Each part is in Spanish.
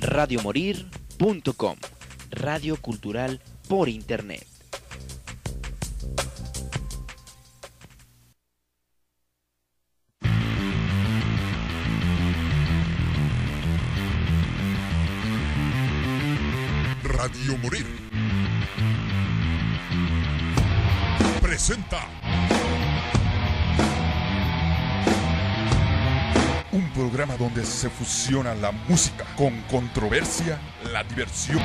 radiomorir.com, radio cultural por internet. Radio Morir presenta donde se fusiona la música con controversia, la diversión.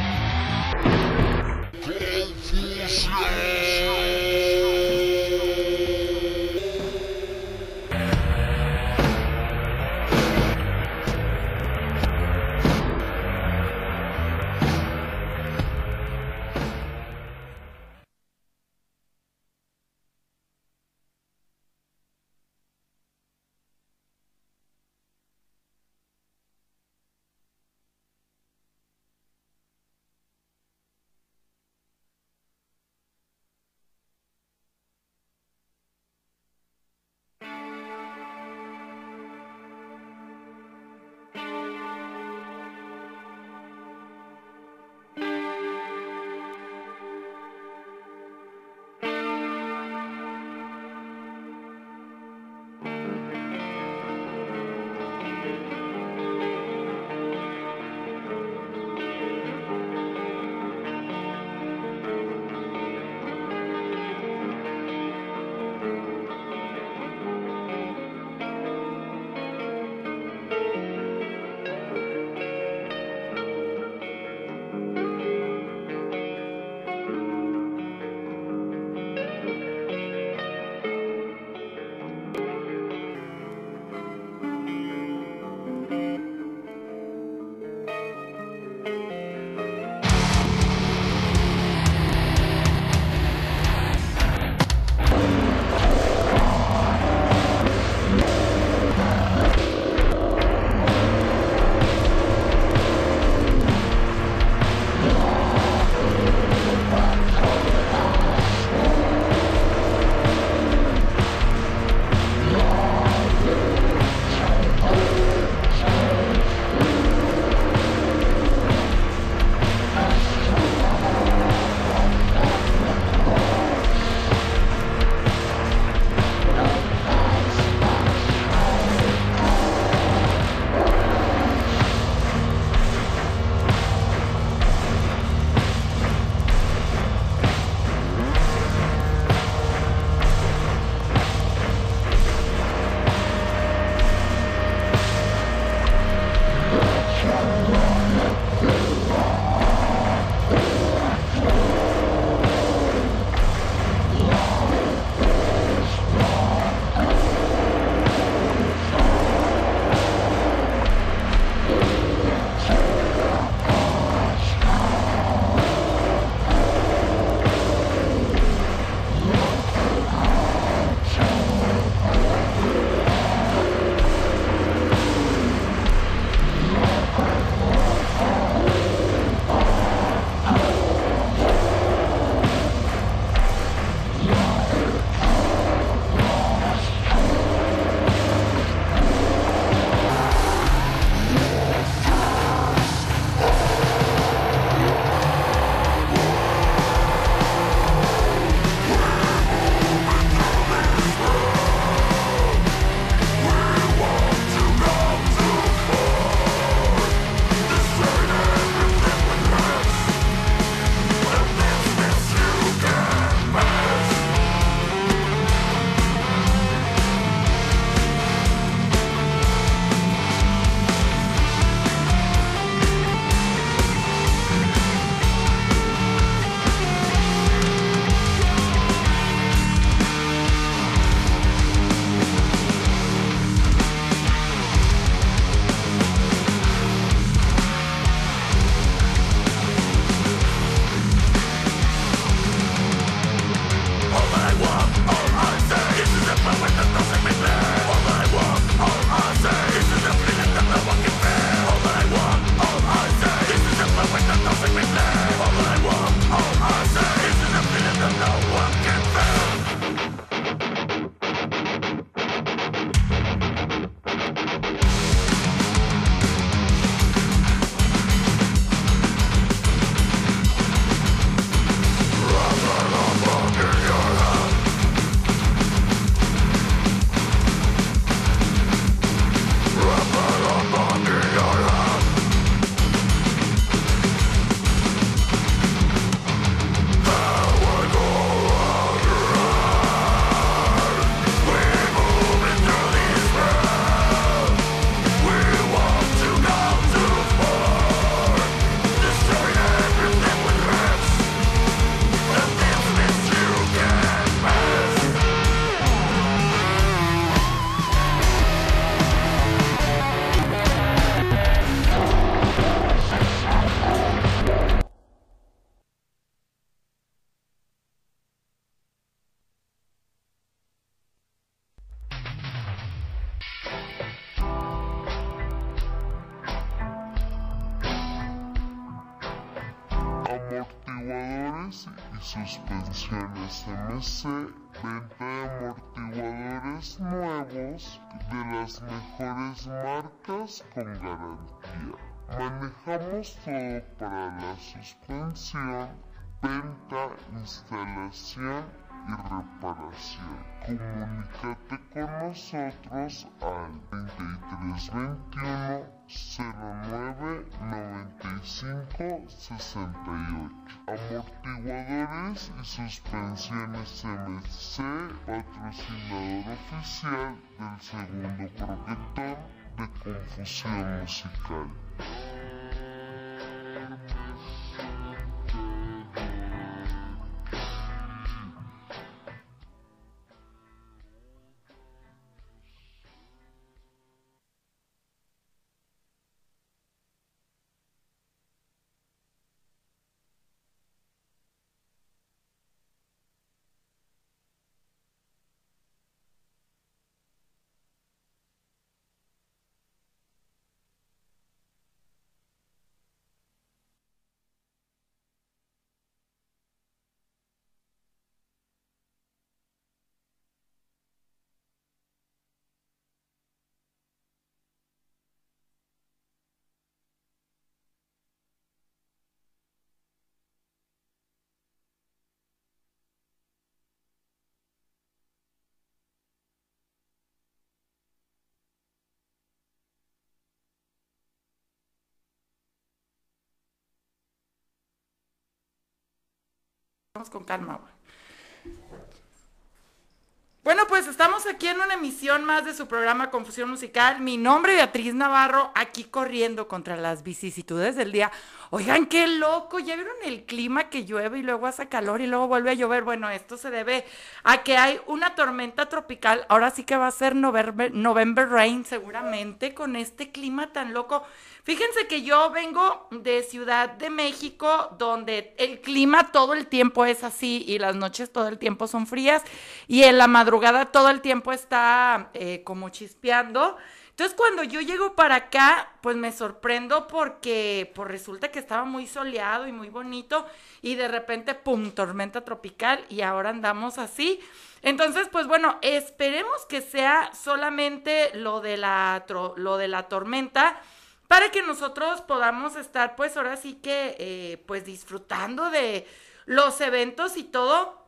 Suspensiones MC, venta de amortiguadores nuevos de las mejores marcas con garantía. Manejamos todo para la suspensión, venta, instalación y reparación. Comunícate con nosotros al 2321 09 95 68. Amortiguadores y suspensiones MC, patrocinador oficial del segundo protector de confusión musical. Con calma, Bueno, pues estamos aquí en una emisión más de su programa Confusión Musical. Mi nombre es Beatriz Navarro, aquí corriendo contra las vicisitudes del día. Oigan, qué loco, ¿ya vieron el clima que llueve y luego hace calor y luego vuelve a llover? Bueno, esto se debe a que hay una tormenta tropical. Ahora sí que va a ser November, November Rain seguramente con este clima tan loco. Fíjense que yo vengo de Ciudad de México, donde el clima todo el tiempo es así y las noches todo el tiempo son frías y en la madrugada todo el tiempo está eh, como chispeando. Entonces cuando yo llego para acá, pues me sorprendo porque pues resulta que estaba muy soleado y muy bonito y de repente, ¡pum!, tormenta tropical y ahora andamos así. Entonces, pues bueno, esperemos que sea solamente lo de la, lo de la tormenta para que nosotros podamos estar pues ahora sí que eh, pues disfrutando de los eventos y todo.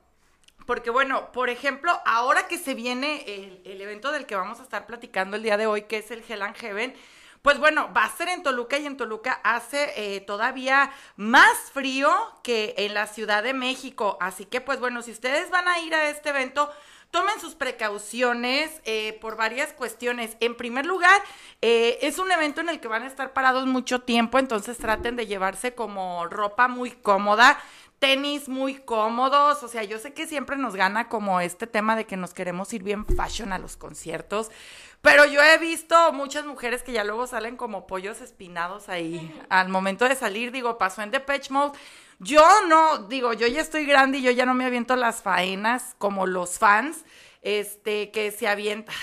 Porque bueno, por ejemplo, ahora que se viene el, evento del que vamos a estar platicando el día de hoy, que es el Hell Heaven, pues bueno, va a ser en Toluca y en Toluca hace eh, todavía más frío que en la Ciudad de México. Así que pues bueno, si ustedes van a ir a este evento, tomen sus precauciones eh, por varias cuestiones. En primer lugar, eh, es un evento en el que van a estar parados mucho tiempo, entonces traten de llevarse como ropa muy cómoda tenis muy cómodos, o sea, yo sé que siempre nos gana como este tema de que nos queremos ir bien fashion a los conciertos, pero yo he visto muchas mujeres que ya luego salen como pollos espinados ahí al momento de salir, digo, pasó en Depeche Mode, yo no, digo, yo ya estoy grande y yo ya no me aviento las faenas como los fans, este, que se avientan,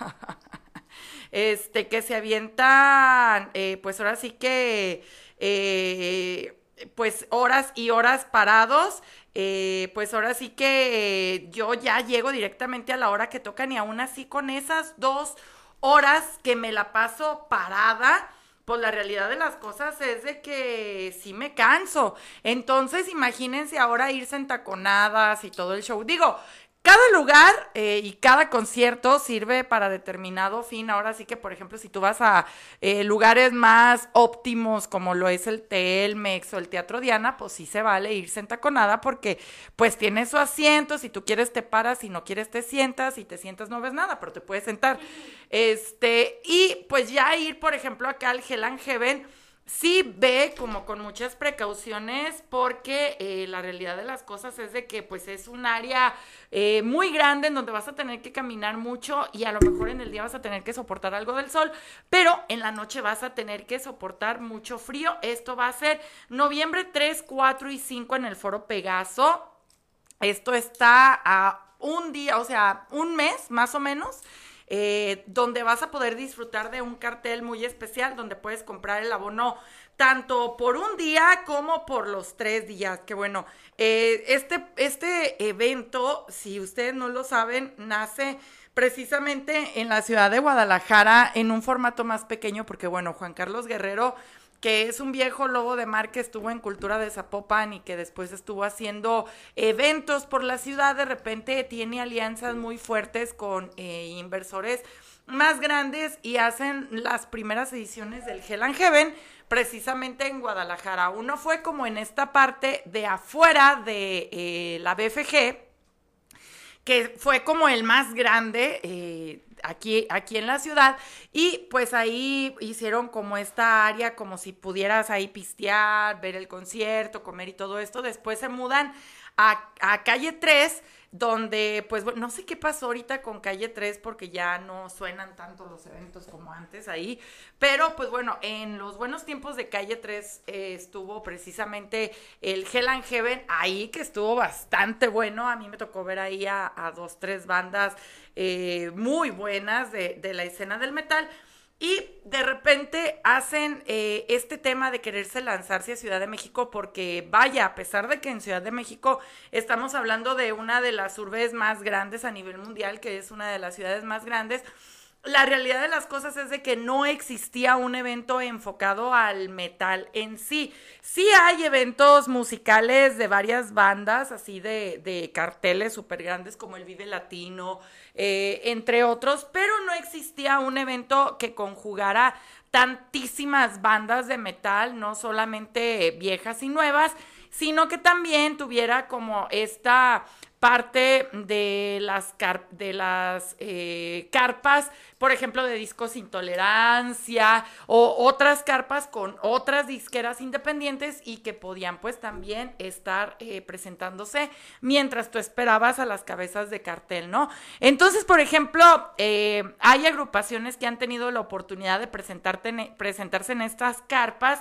este, que se avientan, eh, pues ahora sí que, eh, pues horas y horas parados, eh, pues ahora sí que yo ya llego directamente a la hora que tocan y aún así con esas dos horas que me la paso parada, pues la realidad de las cosas es de que sí me canso. Entonces, imagínense ahora irse en taconadas y todo el show. Digo, cada lugar eh, y cada concierto sirve para determinado fin. Ahora sí que, por ejemplo, si tú vas a eh, lugares más óptimos como lo es el Telmex o el Teatro Diana, pues sí se vale irse en taconada porque pues tiene su asiento, si tú quieres te paras, si no quieres te sientas, si te sientas no ves nada, pero te puedes sentar. Este, y pues ya ir, por ejemplo, acá al Hell and Heaven, sí ve como con muchas precauciones porque eh, la realidad de las cosas es de que pues es un área eh, muy grande en donde vas a tener que caminar mucho y a lo mejor en el día vas a tener que soportar algo del sol, pero en la noche vas a tener que soportar mucho frío. Esto va a ser noviembre 3, 4 y 5 en el foro Pegaso. Esto está a un día, o sea, un mes más o menos. Eh, donde vas a poder disfrutar de un cartel muy especial donde puedes comprar el abono tanto por un día como por los tres días. Que bueno, eh, este, este evento, si ustedes no lo saben, nace precisamente en la ciudad de Guadalajara en un formato más pequeño porque bueno, Juan Carlos Guerrero que es un viejo lobo de mar que estuvo en Cultura de Zapopan y que después estuvo haciendo eventos por la ciudad, de repente tiene alianzas muy fuertes con eh, inversores más grandes y hacen las primeras ediciones del Hell and Heaven precisamente en Guadalajara. Uno fue como en esta parte de afuera de eh, la BFG, que fue como el más grande. Eh, aquí, aquí en la ciudad. Y pues ahí hicieron como esta área, como si pudieras ahí pistear, ver el concierto, comer y todo esto. Después se mudan a, a calle 3 donde pues no sé qué pasó ahorita con Calle 3 porque ya no suenan tanto los eventos como antes ahí, pero pues bueno, en los buenos tiempos de Calle 3 eh, estuvo precisamente el Hell and Heaven ahí que estuvo bastante bueno, a mí me tocó ver ahí a, a dos, tres bandas eh, muy buenas de la escena del metal. Y de repente hacen eh, este tema de quererse lanzarse a Ciudad de México porque vaya, a pesar de que en Ciudad de México estamos hablando de una de las urbes más grandes a nivel mundial, que es una de las ciudades más grandes, la realidad de las cosas es de que no existía un evento enfocado al metal en sí. Sí hay eventos musicales de varias bandas, así de, de carteles súper grandes como el Vive Latino, eh, entre otros, pero no existía un evento que conjugara tantísimas bandas de metal, no solamente viejas y nuevas, sino que también tuviera como esta parte de las, de las eh, carpas, por ejemplo, de discos Intolerancia o otras carpas con otras disqueras independientes y que podían pues también estar eh, presentándose mientras tú esperabas a las cabezas de cartel, ¿no? Entonces, por ejemplo, eh, hay agrupaciones que han tenido la oportunidad de presentarse en estas carpas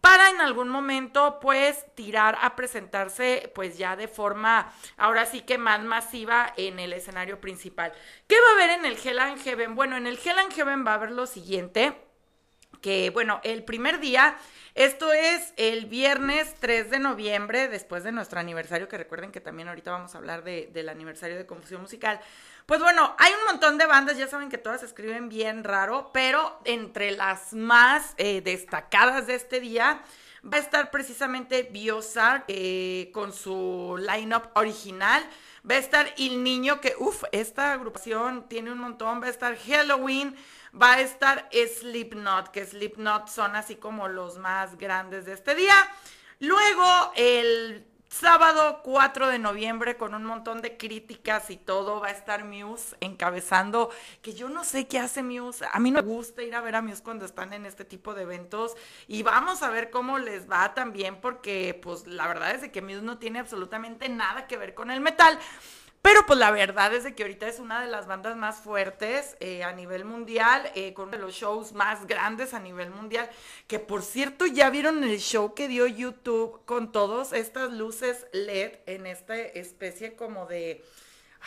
para en algún momento pues tirar a presentarse pues ya de forma ahora sí que más masiva en el escenario principal. ¿Qué va a haber en el Hell and Heaven? Bueno, en el Hell and Heaven va a haber lo siguiente, que bueno, el primer día esto es el viernes 3 de noviembre, después de nuestro aniversario, que recuerden que también ahorita vamos a hablar de, del aniversario de Confusión Musical. Pues bueno, hay un montón de bandas, ya saben que todas escriben bien raro, pero entre las más eh, destacadas de este día va a estar precisamente Biosar eh, con su lineup original. Va a estar El Niño, que uff, esta agrupación tiene un montón. Va a estar Halloween, va a estar Slipknot, que Slipknot son así como los más grandes de este día. Luego, el sábado 4 de noviembre, con un montón de críticas y todo, va a estar Muse encabezando, que yo no sé qué hace Muse. A mí no me gusta ir a ver a Muse cuando están en este tipo de eventos. Y vamos a ver cómo les va también, porque pues la verdad es que Muse no tiene absolutamente nada que ver con el metal. Pero pues la verdad es de que ahorita es una de las bandas más fuertes eh, a nivel mundial, eh, con uno de los shows más grandes a nivel mundial, que por cierto ya vieron el show que dio YouTube con todas estas luces LED en esta especie como de,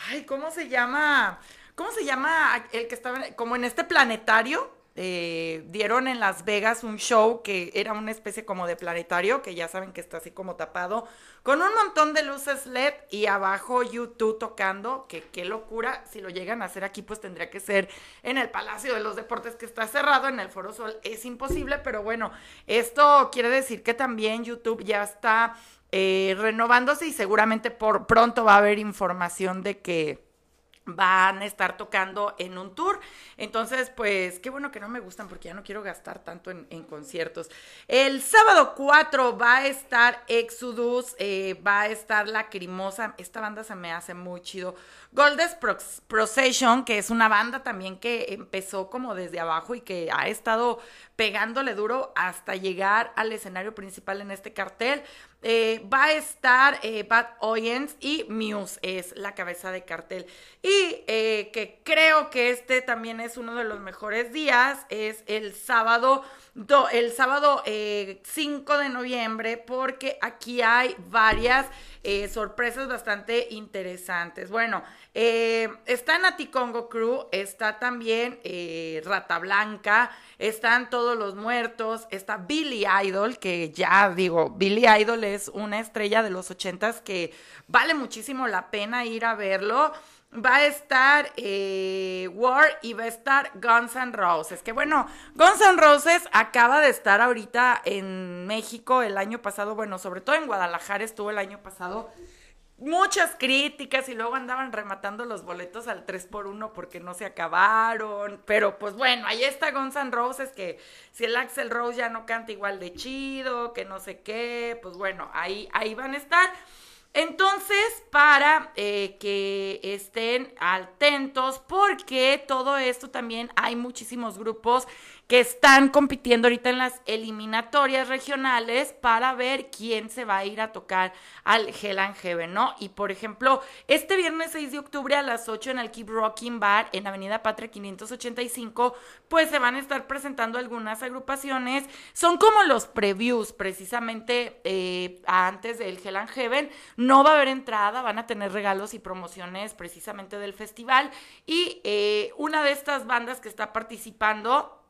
ay, ¿cómo se llama? ¿Cómo se llama el que estaba como en este planetario? Eh, dieron en Las Vegas un show que era una especie como de planetario, que ya saben que está así como tapado, con un montón de luces LED y abajo YouTube tocando, que qué locura, si lo llegan a hacer aquí pues tendría que ser en el Palacio de los Deportes que está cerrado, en el Foro Sol. Es imposible, pero bueno, esto quiere decir que también YouTube ya está eh, renovándose y seguramente por pronto va a haber información de que van a estar tocando en un tour. Entonces, pues qué bueno que no me gustan porque ya no quiero gastar tanto en, conciertos. El sábado 4 va a estar Exodus, eh, va a estar Lacrimosa. Esta banda se me hace muy chido. Goldes Procession, que es una banda también que empezó como desde abajo y que ha estado pegándole duro hasta llegar al escenario principal en este cartel. Eh, va a estar eh, Bad Oyens y Muse es la cabeza de cartel. Y eh, que creo que este también es uno de los mejores días, es el sábado, el sábado 5 de noviembre, porque aquí hay varias sorpresas bastante interesantes. Bueno, está Nati Congo Crew, está también Rata Blanca, están todos los muertos, está Billy Idol, que ya digo, Billy Idol es una estrella de los ochentas que vale muchísimo la pena ir a verlo. Va a estar eh, War y va a estar Guns N' Roses. Que bueno, Guns N' Roses acaba de estar ahorita en México el año pasado. Bueno, sobre todo en Guadalajara estuvo el año pasado muchas críticas y luego andaban rematando los boletos al 3 por 1 porque no se acabaron. Pero pues bueno, ahí está Guns N' Roses que si el Axel Rose ya no canta igual de chido, que no sé qué, pues bueno, ahí, ahí van a estar. Entonces, para eh, que estén atentos, porque todo esto también hay muchísimos grupos que están compitiendo ahorita en las eliminatorias regionales para ver quién se va a ir a tocar al Hell Heaven, ¿no? Y por ejemplo, este viernes 6 de octubre a las 8 en el Keep Rocking Bar en Avenida Patria 585, pues se van a estar presentando algunas agrupaciones. Son como los previews, precisamente eh, antes del Hell Heaven. No va a haber entrada, van a tener regalos y promociones precisamente del festival. Y eh, una de estas bandas que está participando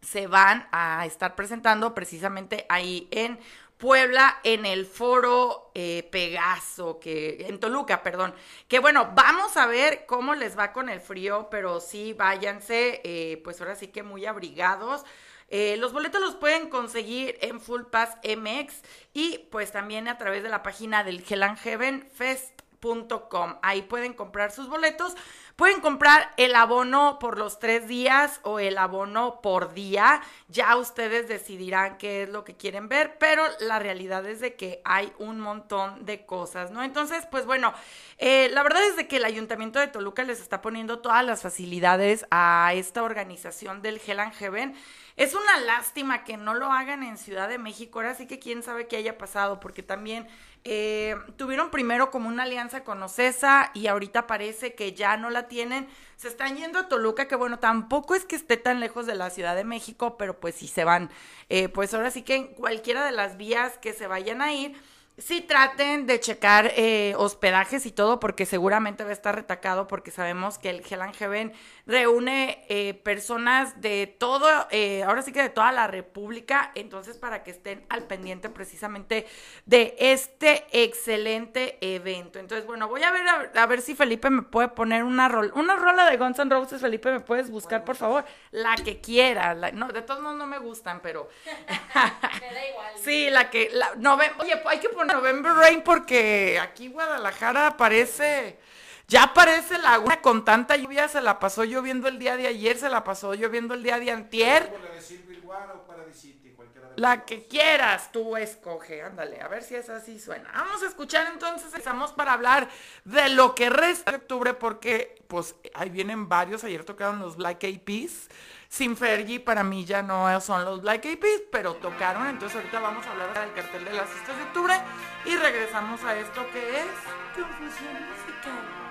se van a estar presentando precisamente ahí en Puebla en el foro eh, Pegaso, que en Toluca, perdón. Que bueno, vamos a ver cómo les va con el frío, pero sí, váyanse, eh, pues ahora sí que muy abrigados. Eh, los boletos los pueden conseguir en Full Pass MX y pues también a través de la página del Hell Heaven Ahí pueden comprar sus boletos. Pueden comprar el abono por los tres días o el abono por día. Ya ustedes decidirán qué es lo que quieren ver, pero la realidad es de que hay un montón de cosas, ¿no? Entonces, pues bueno, eh, la verdad es de que el Ayuntamiento de Toluca les está poniendo todas las facilidades a esta organización del Hell and Heaven. Es una lástima que no lo hagan en Ciudad de México, ahora sí que quién sabe qué haya pasado, porque también eh, tuvieron primero como una alianza con Ocesa y ahorita parece que ya no la tienen. Se están yendo a Toluca, que bueno, tampoco es que esté tan lejos de la Ciudad de México, pero pues si se van. Eh, pues ahora sí que en cualquiera de las vías que se vayan a ir sí traten de checar eh, hospedajes y todo, porque seguramente va a estar retacado, porque sabemos que el Hell Heaven reúne eh, personas de todo, eh, ahora sí que de toda la República, entonces para que estén al pendiente precisamente de este excelente evento. Entonces, bueno, voy a ver a, ver si Felipe me puede poner una rola, una rola de Guns N' Roses, Felipe, ¿me puedes buscar, por favor? La que quiera, no, de todos modos no me gustan, pero... me da igual. Sí, la que, la, no, oye, hay que poner November Rain porque aquí Guadalajara parece, ya parece laguna con tanta lluvia, se la pasó lloviendo el día de ayer, se la pasó lloviendo el día de antier. La que quieras, tú escoge, ándale, a ver si es así suena. Vamos a escuchar entonces, empezamos para hablar de lo que resta de octubre, porque pues ahí vienen varios, ayer tocaron los Black Eyed Peas, sin Fergie para mí ya no son los Black Eyed Peas, pero tocaron, entonces ahorita vamos a hablar del cartel de las fiestas de octubre y regresamos a esto que es Confusión Musical.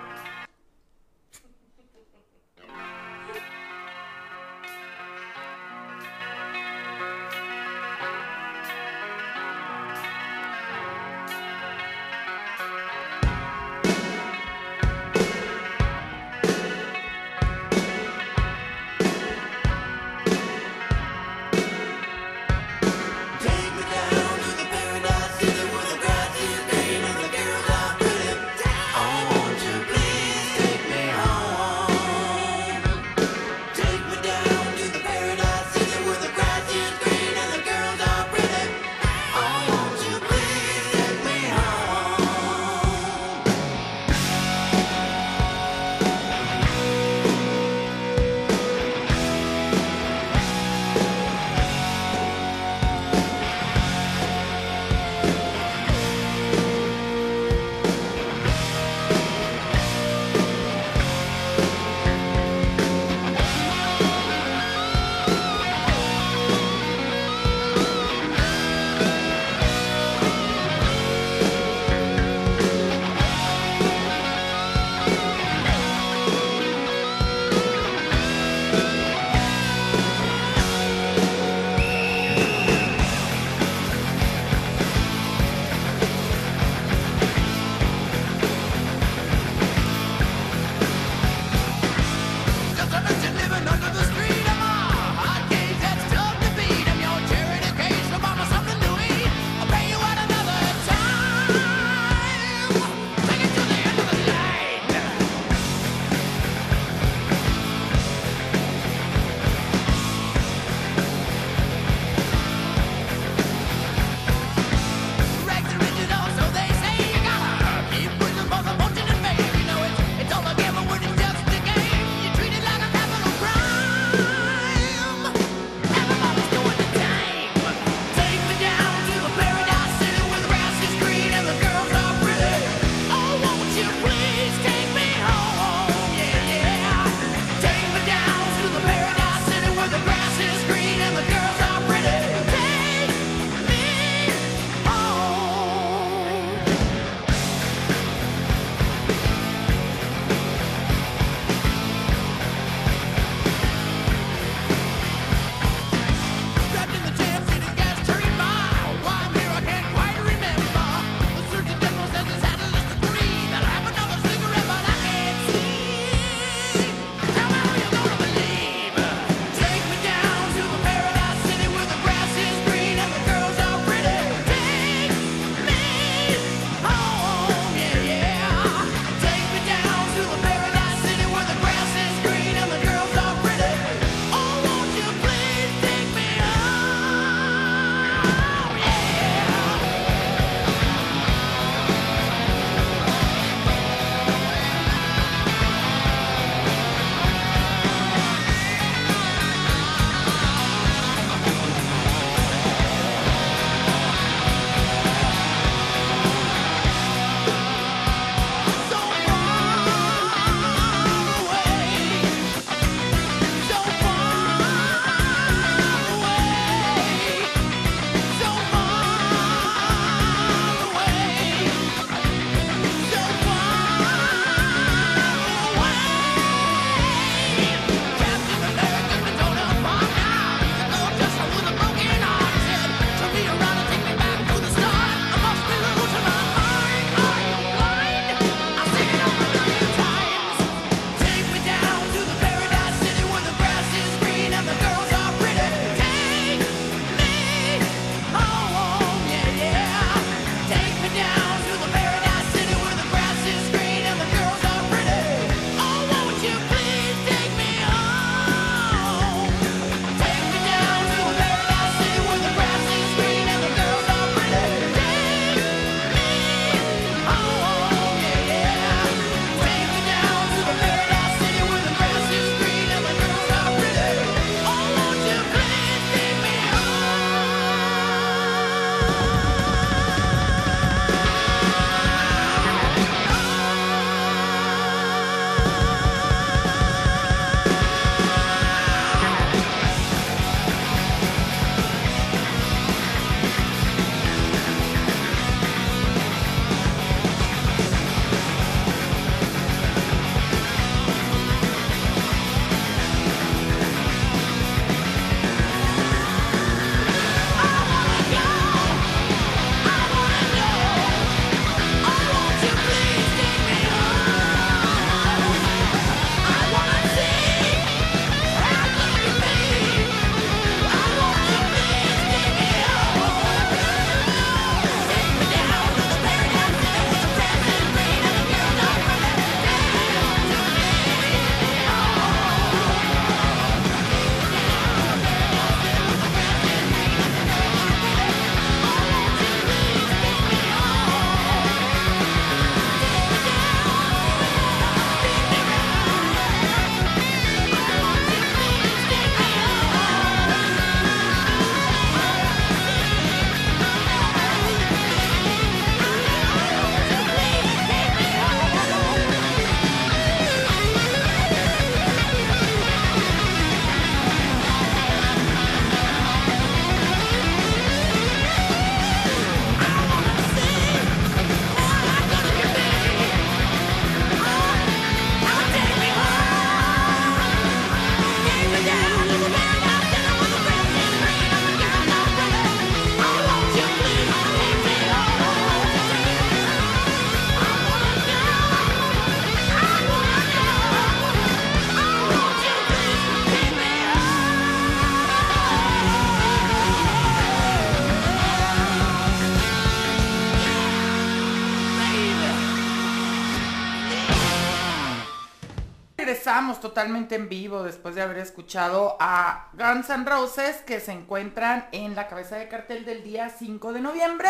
Regresamos totalmente en vivo después de haber escuchado a Guns N' Roses que se encuentran en la cabeza de cartel del día 5 de noviembre.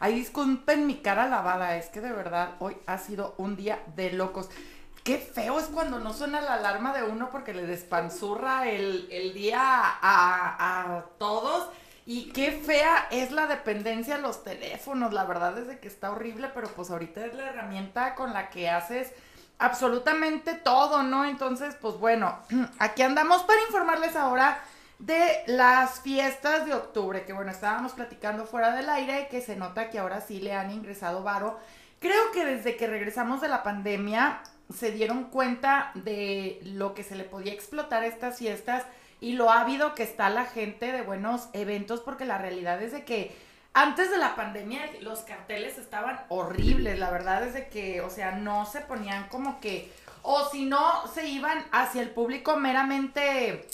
Ay, disculpen mi cara lavada, es que de verdad hoy ha sido un día de locos. Qué feo es cuando no suena la alarma de uno porque le despanzurra el, el día a, a todos. Y qué fea es la dependencia a los teléfonos, la verdad es que está horrible, pero pues ahorita es la herramienta con la que haces absolutamente todo, ¿no? Entonces, pues bueno, aquí andamos para informarles ahora de las fiestas de octubre, que bueno, estábamos platicando fuera del aire, que se nota que ahora sí le han ingresado varo. Creo que desde que regresamos de la pandemia se dieron cuenta de lo que se le podía explotar a estas fiestas y lo ávido que está la gente de buenos eventos, porque la realidad es de que antes de la pandemia los carteles estaban horribles, la verdad es de que, o sea, no se ponían como que, o si no, se iban hacia el público meramente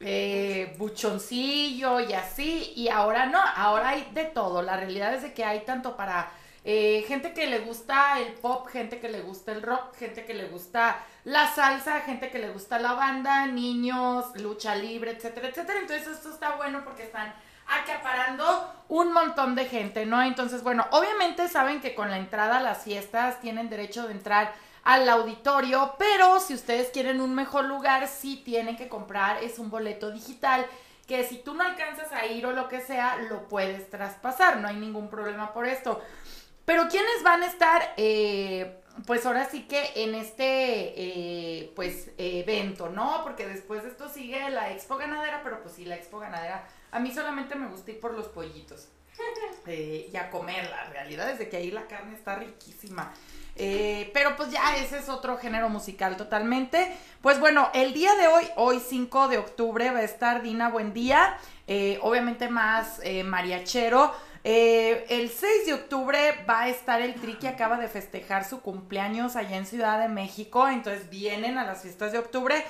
eh, buchoncillo y así, y ahora no, ahora hay de todo, la realidad es de que hay tanto para eh, gente que le gusta el pop, gente que le gusta el rock, gente que le gusta la salsa, gente que le gusta la banda, niños, lucha libre, etcétera, etcétera, entonces esto está bueno porque están acaparando un montón de gente, ¿no? Entonces, bueno, obviamente saben que con la entrada a las fiestas tienen derecho de entrar al auditorio, pero si ustedes quieren un mejor lugar, sí tienen que comprar, es un boleto digital que si tú no alcanzas a ir o lo que sea, lo puedes traspasar, no hay ningún problema por esto. Pero ¿quiénes van a estar, eh, pues ahora sí que en este, eh, pues, evento, ¿no? Porque después de esto sigue la Expo Ganadera, pero pues sí, la Expo Ganadera a mí solamente me gusta ir por los pollitos eh, y a comer. La realidad es de que ahí la carne está riquísima. Eh, pero pues ya ese es otro género musical totalmente. Pues bueno, el día de hoy, hoy 5 de octubre, va a estar Dina Buendía, eh, obviamente más mariachero. el 6 de octubre va a estar el Tri que acaba de festejar su cumpleaños allá en Ciudad de México, entonces vienen a las fiestas de octubre.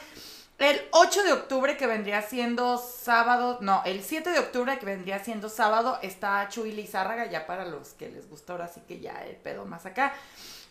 El 8 de octubre, que vendría siendo sábado, no, el 7 de octubre, que vendría siendo sábado, está Chuy Lizárraga, ya para los que les gusta ahora sí que ya el pedo más acá.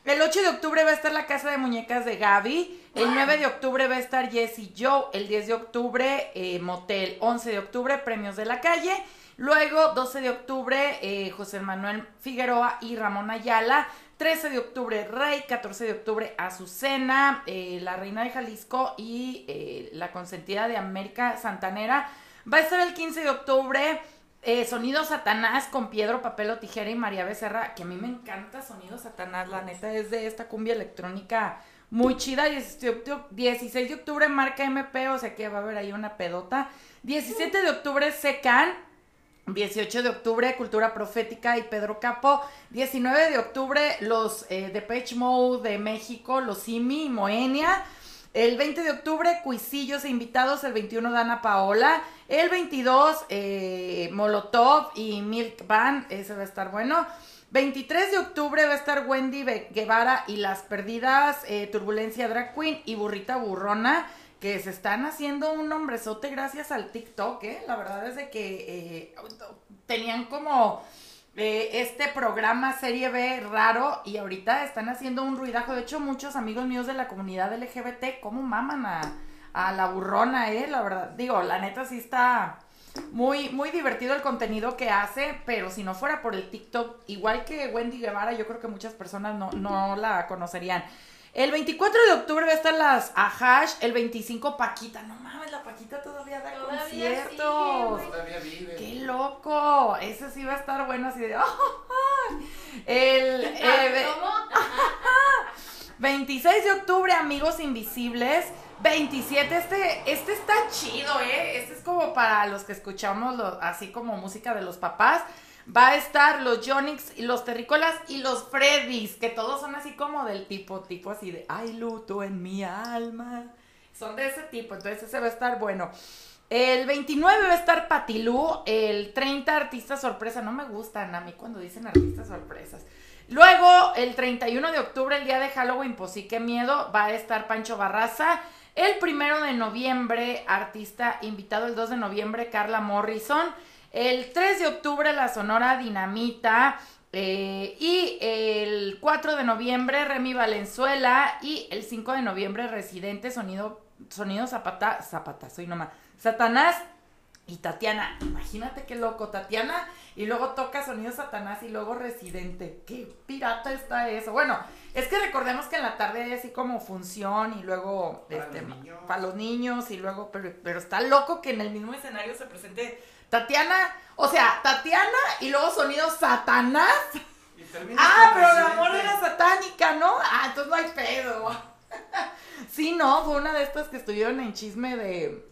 El 8 de octubre va a estar la casa de muñecas de Gaby. El 9 de octubre va a estar Jessie Joe. El 10 de octubre, eh, Motel. 11 de octubre, Premios de la Calle. Luego, 12 de octubre, eh, José Manuel Figueroa y Ramón Ayala. 13 de octubre Rey, 14 de octubre Azucena, eh, la Reina de Jalisco y eh, la consentida de América Santanera. Va a estar el 15 de octubre eh, Sonido Satanás con Piedro Papel Tijera y María Becerra, que a mí me encanta Sonido Satanás, la neta es de esta cumbia electrónica muy chida. 16 de octubre marca MP, o sea que va a haber ahí una pedota. 17 de octubre Secan. 18 de octubre, Cultura Profética y Pedro Capo. 19 de octubre, los eh, Depeche Mode de México, los Simi y Moenia. El 20 de octubre, Cuisillos e invitados. El 21, Dana Paola. El 22, eh, Molotov y Milk Band. Ese va a estar bueno. 23 de octubre va a estar Wendy Guevara y Las Perdidas, eh, Turbulencia Drag Queen y Burrita Burrona que se están haciendo un hombrezote gracias al TikTok, ¿eh? La verdad es de que eh, tenían como eh, este programa Serie B raro y ahorita están haciendo un ruidajo. De hecho, muchos amigos míos de la comunidad LGBT, ¿cómo maman a, a la burrona, eh? La verdad, digo, la neta sí está muy, muy divertido el contenido que hace, pero si no fuera por el TikTok, igual que Wendy Guevara, yo creo que muchas personas no, no la conocerían. El 24 de octubre va a estar las Ahash, el 25 Paquita. No mames, la Paquita todavía da conciertos. Todavía vive. ¡Qué loco! Ese sí va a estar bueno así de... El... eh, ¿Cómo? 26 de octubre, Amigos Invisibles. 27, este, este está chido, ¿eh? Este es como para los que escuchamos lo- así como música de los papás. Va a estar los Jonix los Terrícolas y los Freddys, que todos son así como del tipo, tipo así de, ay, luto en mi alma. Son de ese tipo, entonces ese va a estar bueno. El 29 va a estar Patilú, el 30 artista sorpresa, no me gustan a mí cuando dicen artistas sorpresas. Luego, el 31 de octubre, el día de Halloween, pues sí, qué miedo, va a estar Pancho Barraza. El primero de noviembre, artista invitado el 2 de noviembre, Carla Morrison. El 3 de octubre, la Sonora Dinamita. Eh, y el 4 de noviembre, Remy Valenzuela. Y el 5 de noviembre, Residente, Sonido, sonido Zapata, Zapata, soy nomás. Satanás y Tatiana. Imagínate qué loco, Tatiana. Y luego toca Sonido Satanás y luego Residente. Qué pirata está eso. Bueno, es que recordemos que en la tarde hay así como función y luego Para este, los niños. para los niños y luego, pero, pero está loco que en el mismo escenario se presente Tatiana, o sea, Tatiana y luego sonido Satanás. Y Ah, pero la morra era satánica, ¿no? Ah, entonces no hay pedo. Sí, no, fue una de estas que estuvieron en chisme de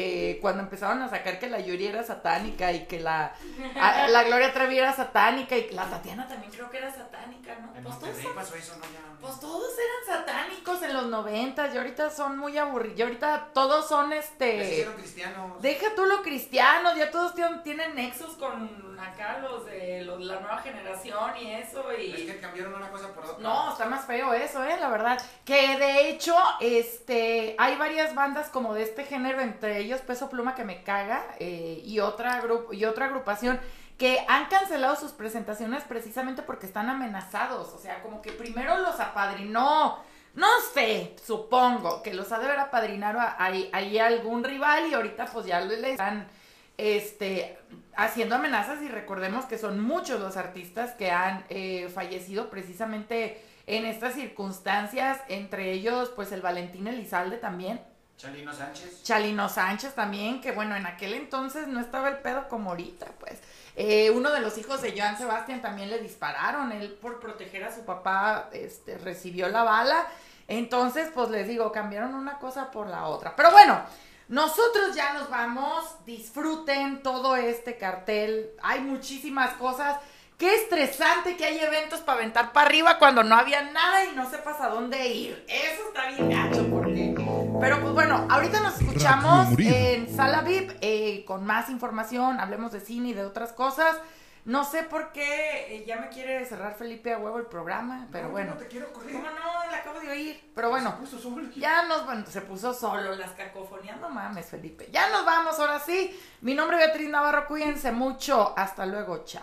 eh, cuando empezaron a sacar que la Yuri era satánica y que la, a- la Gloria Trevi era satánica y que la Tatiana también creo que era satánica, ¿no? En Pues todos, pasó eso, ¿no? Ya. pues todos eran satánicos en los noventas y ahorita son muy aburridos. Y ahorita todos son este... cristianos. Deja tú lo cristianos, ya todos tienen, tienen nexos con acá los de los- la nueva generación y eso y... Es que cambiaron una cosa por otra. No, está más feo eso, eh, la verdad. Que de hecho, este, hay varias bandas como de este género, entre ellos Peso Pluma que me caga, eh, y otra y otra agrupación que han cancelado sus presentaciones precisamente porque están amenazados. O sea, como que primero los apadrinó. No sé, supongo que los ha de ver apadrinado a- ahí ahí algún rival y ahorita pues ya le están este, haciendo amenazas y recordemos que son muchos los artistas que han eh, fallecido precisamente en estas circunstancias, entre ellos pues el Valentín Elizalde también, Chalino Sánchez. Chalino Sánchez también, que bueno, en aquel entonces no estaba el pedo como ahorita, pues. Eh, uno de los hijos de Joan Sebastián también le dispararon, él por proteger a su papá este, recibió la bala, entonces pues les digo, cambiaron una cosa por la otra. Pero bueno, nosotros ya nos vamos, disfruten todo este cartel, hay muchísimas cosas. Qué estresante que hay eventos para aventar para arriba cuando no había nada y no sepas a dónde ir. Eso está bien gacho porque... Pero pues bueno, ahorita nos escuchamos en Sala VIP eh, con más información, hablemos de cine y de otras cosas. No sé por qué eh, ya me quiere cerrar Felipe a huevo el programa, pero No, bueno. No te quiero correr. ¿Cómo no? La acabo de oír. Pero bueno, Se puso solo. ya nos, bueno, se puso solo las cacofonías, no mames, Felipe. Ya nos vamos, ahora sí. Mi nombre es Beatriz Navarro, cuídense mucho. Hasta luego, chao.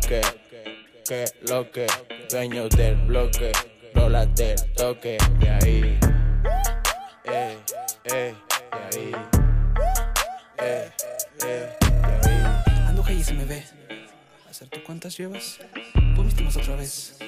que, que, lo que, dueño del bloque, rólate el toque, de ahí. Ey, ey, de ahí. Ey, de ahí. Ando y se me ve. ¿Hacer tú cuántas llevas? Tú vestimos otra vez.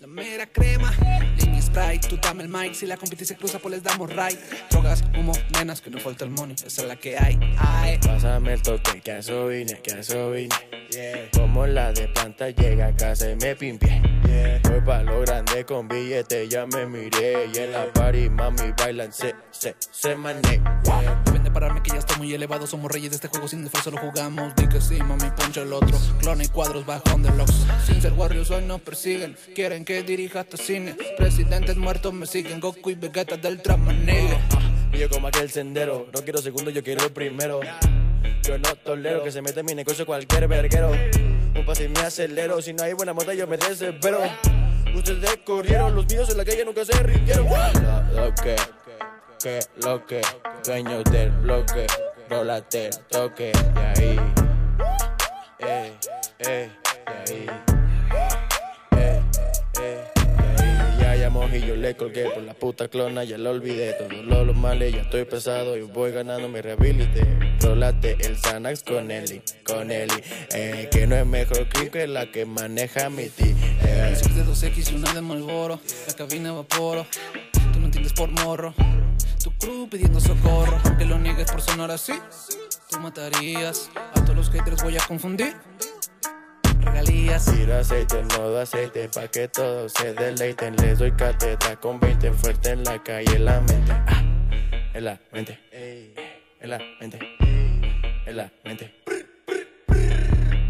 La mera crema, en mi sprite, tú dame el mic. Si la competencia cruza, pues les damos right. Drogas, humo, nenas, que no falta el money, esa es la que hay. Ay. Pásame el toque, que a eso vine, que a eso vine. Yeah. Como la de planta llega a casa y me pimpié. Yeah. Voy pa' lo grande con billete, ya me miré. Y en la party, mami, bailan, se, se, se mané. Yeah. Deben de pararme que ya estoy muy elevado. Somos reyes de este juego, sin esfuerzo lo jugamos. Di que sí, mami, poncho el otro. Clone y cuadros bajón de locks. Sin ser warriors hoy nos persiguen. Quieren que dirija hasta cine. Presidentes muertos me siguen. Goku y Vegeta del negra. Y yo como aquel sendero, no quiero segundo, yo quiero el primero. Yo no tolero que se meta en mi negocio cualquier verguero. Un paso y me acelero, si no hay buena moda yo me desespero. Ustedes corrieron, los míos en la calle nunca se rindieron. Lo, que, que, lo que, dueño del bloque, rólate el toque, de ahí. Ey, ey, de ahí. Y yo le colgué por la puta clona, ya lo olvidé. Todos los, los males, ya estoy pesado y voy ganando mi rehabilite. Rólate el Xanax con Eli, con Eli. Eh, que no es mejor que la que maneja mi ti. Eh. De 2X y una de Malboro. La cabina evaporo. Tú no entiendes por morro. Tu crew pidiendo socorro. Aunque lo niegues por sonar así. Tú matarías. A todos los haters voy a confundir. Regalías. Tiro aceite, modo aceite, pa' que todos se deleiten. Les doy cátedra con 20 fuerte en la calle, en la mente. Ah, en la mente. En la mente. En la mente.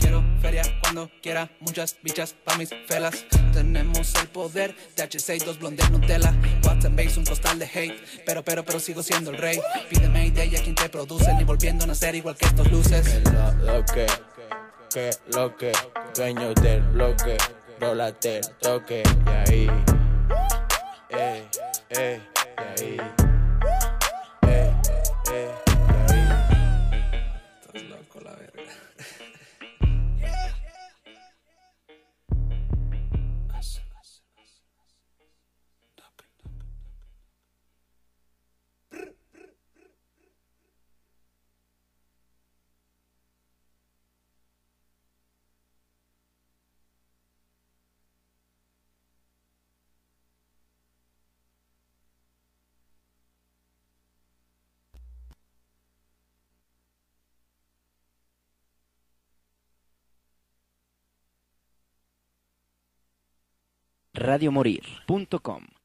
Quiero feria cuando quiera, muchas bichas pa' mis felas. Tenemos el poder de H6, dos blondes Nutella. Watts and Base, un costal de hate. Pero, pero, pero sigo siendo el rey. Pídeme idea a quien te produce, ni volviendo a nacer igual que estos luces. Lo, lo que, que, lo que, dueño del bloque, rólate el toque, de ahí. Ey, ey, de ahí. radiomorir.com